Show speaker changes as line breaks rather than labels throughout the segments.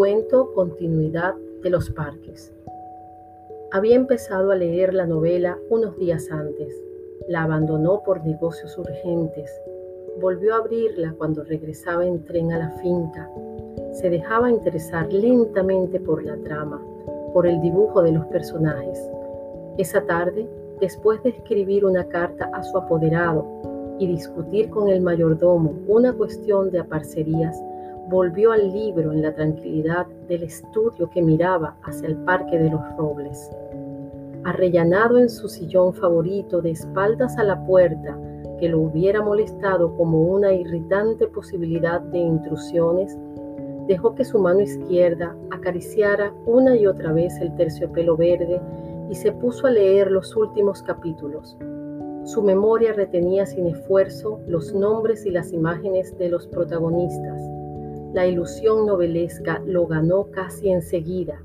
cuento Continuidad de los Parques. Había empezado a leer la novela unos días antes. La abandonó por negocios urgentes. Volvió a abrirla cuando regresaba en tren a la finca. Se dejaba interesar lentamente por la trama, por el dibujo de los personajes. Esa tarde, después de escribir una carta a su apoderado y discutir con el mayordomo una cuestión de aparcerías, volvió al libro en la tranquilidad del estudio que miraba hacia el Parque de los Robles. Arrellanado en su sillón favorito de espaldas a la puerta que lo hubiera molestado como una irritante posibilidad de intrusiones, dejó que su mano izquierda acariciara una y otra vez el terciopelo verde y se puso a leer los últimos capítulos. Su memoria retenía sin esfuerzo los nombres y las imágenes de los protagonistas la ilusión novelesca lo ganó casi enseguida.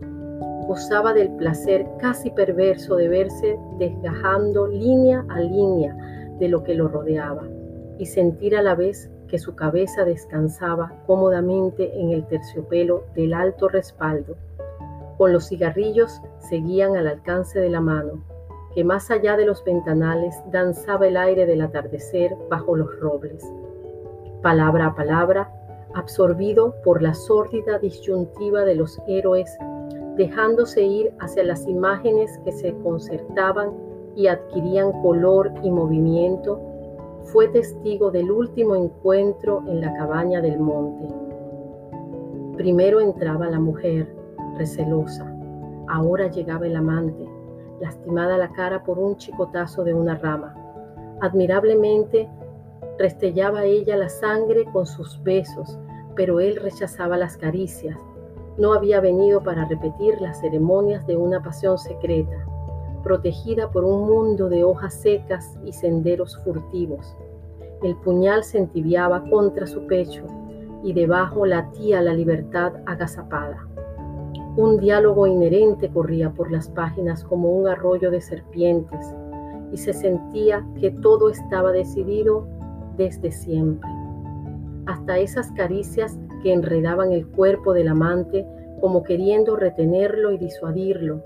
Gozaba del placer casi perverso de verse desgajando línea a línea de lo que lo rodeaba y sentir a la vez que su cabeza descansaba cómodamente en el terciopelo del alto respaldo. Con los cigarrillos seguían al alcance de la mano, que más allá de los ventanales danzaba el aire del atardecer bajo los robles. Palabra a palabra absorbido por la sórdida disyuntiva de los héroes, dejándose ir hacia las imágenes que se concertaban y adquirían color y movimiento, fue testigo del último encuentro en la cabaña del monte. Primero entraba la mujer, recelosa. Ahora llegaba el amante, lastimada la cara por un chicotazo de una rama. Admirablemente restellaba ella la sangre con sus besos, pero él rechazaba las caricias. No había venido para repetir las ceremonias de una pasión secreta, protegida por un mundo de hojas secas y senderos furtivos. El puñal se entibiaba contra su pecho y debajo latía la libertad agazapada. Un diálogo inherente corría por las páginas como un arroyo de serpientes y se sentía que todo estaba decidido desde siempre hasta esas caricias que enredaban el cuerpo del amante como queriendo retenerlo y disuadirlo,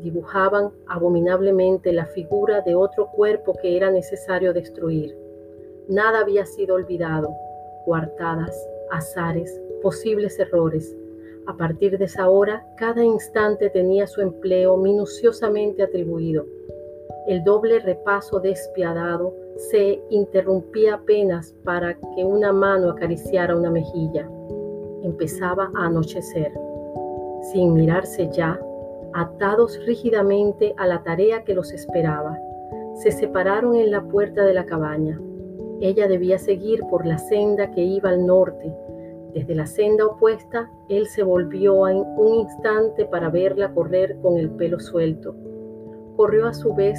dibujaban abominablemente la figura de otro cuerpo que era necesario destruir. Nada había sido olvidado, coartadas, azares, posibles errores. A partir de esa hora, cada instante tenía su empleo minuciosamente atribuido. El doble repaso despiadado se interrumpía apenas para que una mano acariciara una mejilla. Empezaba a anochecer. Sin mirarse ya, atados rígidamente a la tarea que los esperaba, se separaron en la puerta de la cabaña. Ella debía seguir por la senda que iba al norte. Desde la senda opuesta, él se volvió en un instante para verla correr con el pelo suelto. Corrió a su vez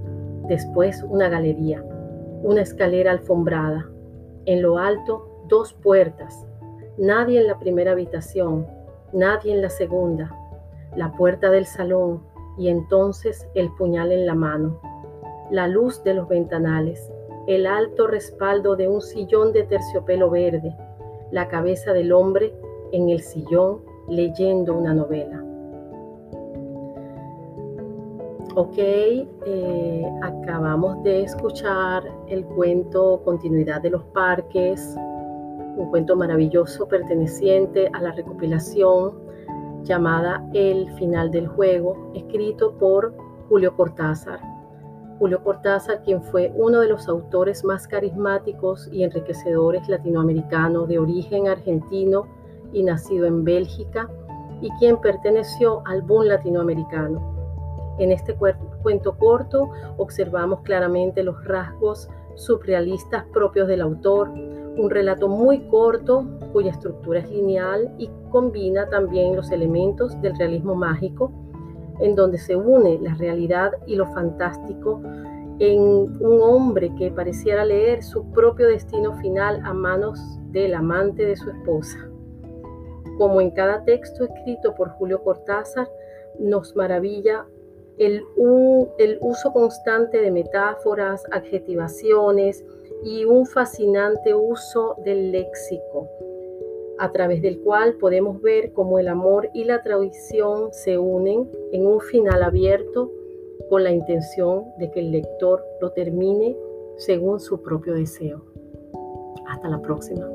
después una galería, una escalera alfombrada, en lo alto dos puertas, nadie en la primera habitación, nadie en la segunda, la puerta del salón y entonces el puñal en la mano, la luz de los ventanales, el alto respaldo de un sillón de terciopelo verde, la cabeza del hombre en el sillón leyendo una novela. Ok, eh, acabamos de escuchar el cuento Continuidad de los Parques, un cuento maravilloso perteneciente a la recopilación llamada El final del juego, escrito por Julio Cortázar. Julio Cortázar, quien fue uno de los autores más carismáticos y enriquecedores latinoamericanos de origen argentino y nacido en Bélgica, y quien perteneció al boom latinoamericano en este cuento corto observamos claramente los rasgos surrealistas propios del autor, Un relato muy corto cuya estructura es lineal y combina también los elementos del realismo mágico, en donde se une la realidad y lo fantástico en un hombre que pareciera leer su propio destino final a manos del amante de su esposa. Como en cada texto escrito por Julio Cortázar, nos maravilla el, uso constante de metáforas, adjetivaciones y un fascinante uso del léxico, a través del cual podemos ver cómo el amor y la tradición se unen en un final abierto con la intención de que el lector lo termine según su propio deseo. Hasta la próxima.